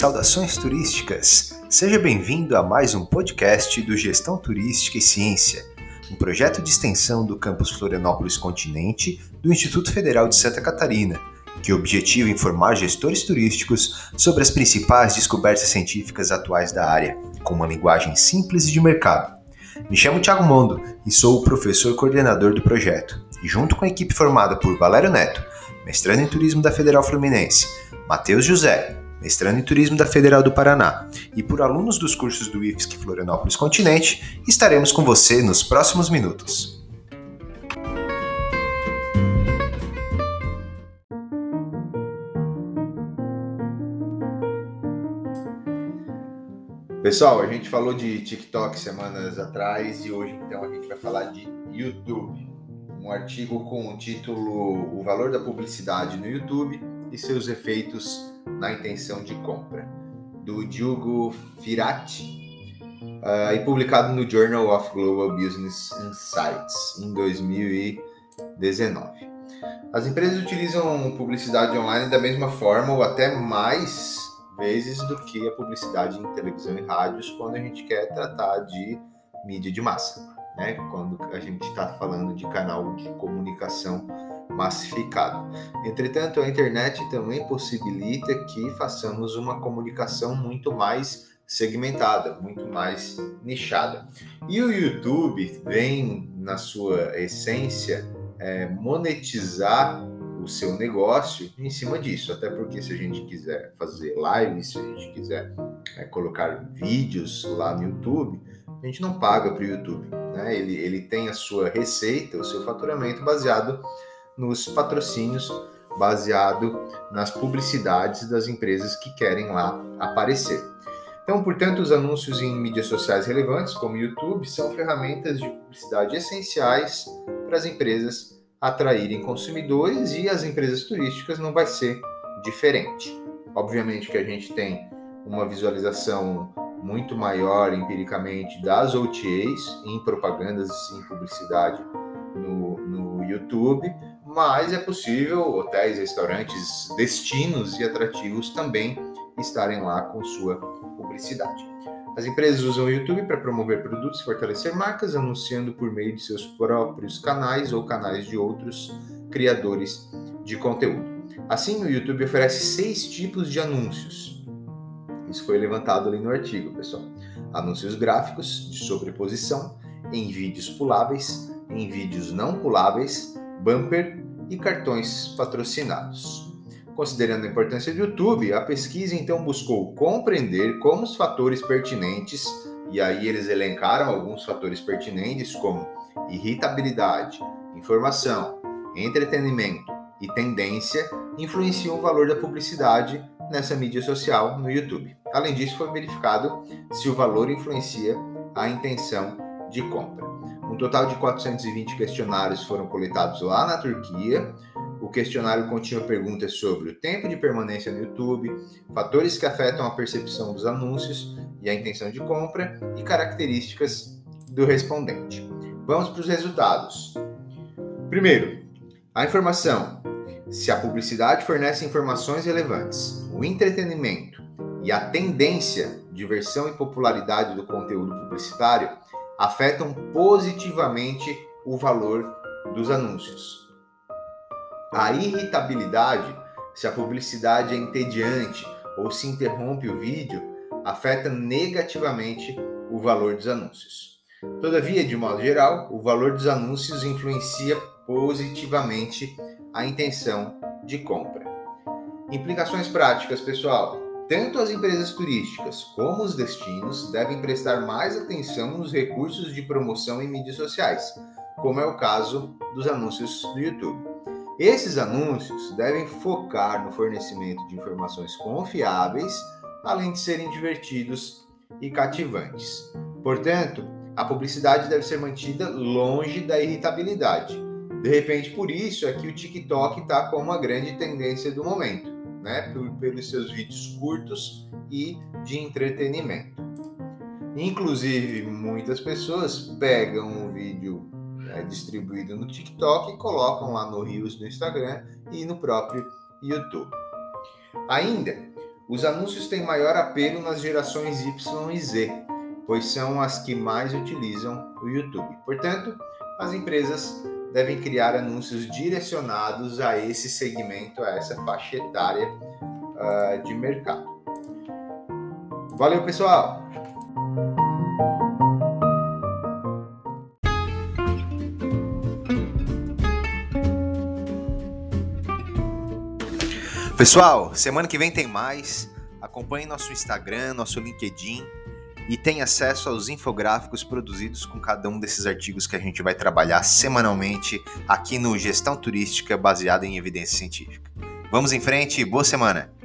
Saudações turísticas! Seja bem-vindo a mais um podcast do Gestão Turística e Ciência, um projeto de extensão do campus Florianópolis Continente do Instituto Federal de Santa Catarina, que objetiva informar gestores turísticos sobre as principais descobertas científicas atuais da área, com uma linguagem simples e de mercado. Me chamo Thiago Mondo e sou o professor coordenador do projeto, e junto com a equipe formada por Valério Neto, mestrando em turismo da Federal Fluminense, Matheus José, mestrando em Turismo da Federal do Paraná, e por alunos dos cursos do IFSC Florianópolis Continente, estaremos com você nos próximos minutos. Pessoal, a gente falou de TikTok semanas atrás e hoje então a gente vai falar de YouTube. Um artigo com o título O valor da publicidade no YouTube e seus efeitos na intenção de compra, do Diogo Firati, uh, e publicado no Journal of Global Business Insights em 2019. As empresas utilizam publicidade online da mesma forma ou até mais vezes do que a publicidade em televisão e rádios quando a gente quer tratar de mídia de massa, né? Quando a gente está falando de canal de comunicação massificado. Entretanto, a internet também possibilita que façamos uma comunicação muito mais segmentada, muito mais nichada. E o YouTube vem, na sua essência, é, monetizar o seu negócio em cima disso. Até porque se a gente quiser fazer lives, se a gente quiser é, colocar vídeos lá no YouTube, a gente não paga para o YouTube. Né? Ele, ele tem a sua receita, o seu faturamento baseado nos patrocínios baseado nas publicidades das empresas que querem lá aparecer. Então, portanto, os anúncios em mídias sociais relevantes, como YouTube, são ferramentas de publicidade essenciais para as empresas atraírem consumidores e as empresas turísticas não vai ser diferente. Obviamente que a gente tem uma visualização muito maior empiricamente das OTAs em propagandas e em publicidade no, no YouTube, mas é possível hotéis, restaurantes, destinos e atrativos também estarem lá com sua publicidade. As empresas usam o YouTube para promover produtos e fortalecer marcas, anunciando por meio de seus próprios canais ou canais de outros criadores de conteúdo. Assim, o YouTube oferece seis tipos de anúncios. Isso foi levantado ali no artigo, pessoal. Anúncios gráficos, de sobreposição, em vídeos puláveis, em vídeos não puláveis, bumper e cartões patrocinados. Considerando a importância do YouTube, a pesquisa então buscou compreender como os fatores pertinentes, e aí eles elencaram alguns fatores pertinentes como irritabilidade, informação, entretenimento e tendência, influenciam o valor da publicidade nessa mídia social no YouTube. Além disso, foi verificado se o valor influencia a intenção de compra. Total de 420 questionários foram coletados lá na Turquia. O questionário continha perguntas sobre o tempo de permanência no YouTube, fatores que afetam a percepção dos anúncios e a intenção de compra e características do respondente. Vamos para os resultados. Primeiro, a informação. Se a publicidade fornece informações relevantes, o entretenimento e a tendência, diversão e popularidade do conteúdo publicitário afetam positivamente o valor dos anúncios. A irritabilidade, se a publicidade é entediante ou se interrompe o vídeo, afeta negativamente o valor dos anúncios. Todavia, de modo geral, o valor dos anúncios influencia positivamente a intenção de compra. Implicações práticas, pessoal. Tanto as empresas turísticas como os destinos devem prestar mais atenção nos recursos de promoção em mídias sociais, como é o caso dos anúncios do YouTube. Esses anúncios devem focar no fornecimento de informações confiáveis, além de serem divertidos e cativantes. Portanto, a publicidade deve ser mantida longe da irritabilidade. De repente, por isso é que o TikTok está como a grande tendência do momento né, pelos seus vídeos curtos e de entretenimento. Inclusive, muitas pessoas pegam um vídeo é, distribuído no TikTok e colocam lá no Reels do Instagram e no próprio YouTube. Ainda, Os anúncios têm maior apelo nas gerações Y e Z, pois são as que mais utilizam o YouTube. Portanto, as empresas devem criar anúncios direcionados a esse segmento, a essa faixa etária uh, de mercado. Valeu, pessoal! Pessoal, semana que vem tem mais. Acompanhe nosso Instagram, nosso LinkedIn e tenha acesso aos infográficos produzidos com cada um desses artigos que a gente vai trabalhar semanalmente aqui no Gestão Turística baseada em evidência científica. Vamos em frente, boa semana!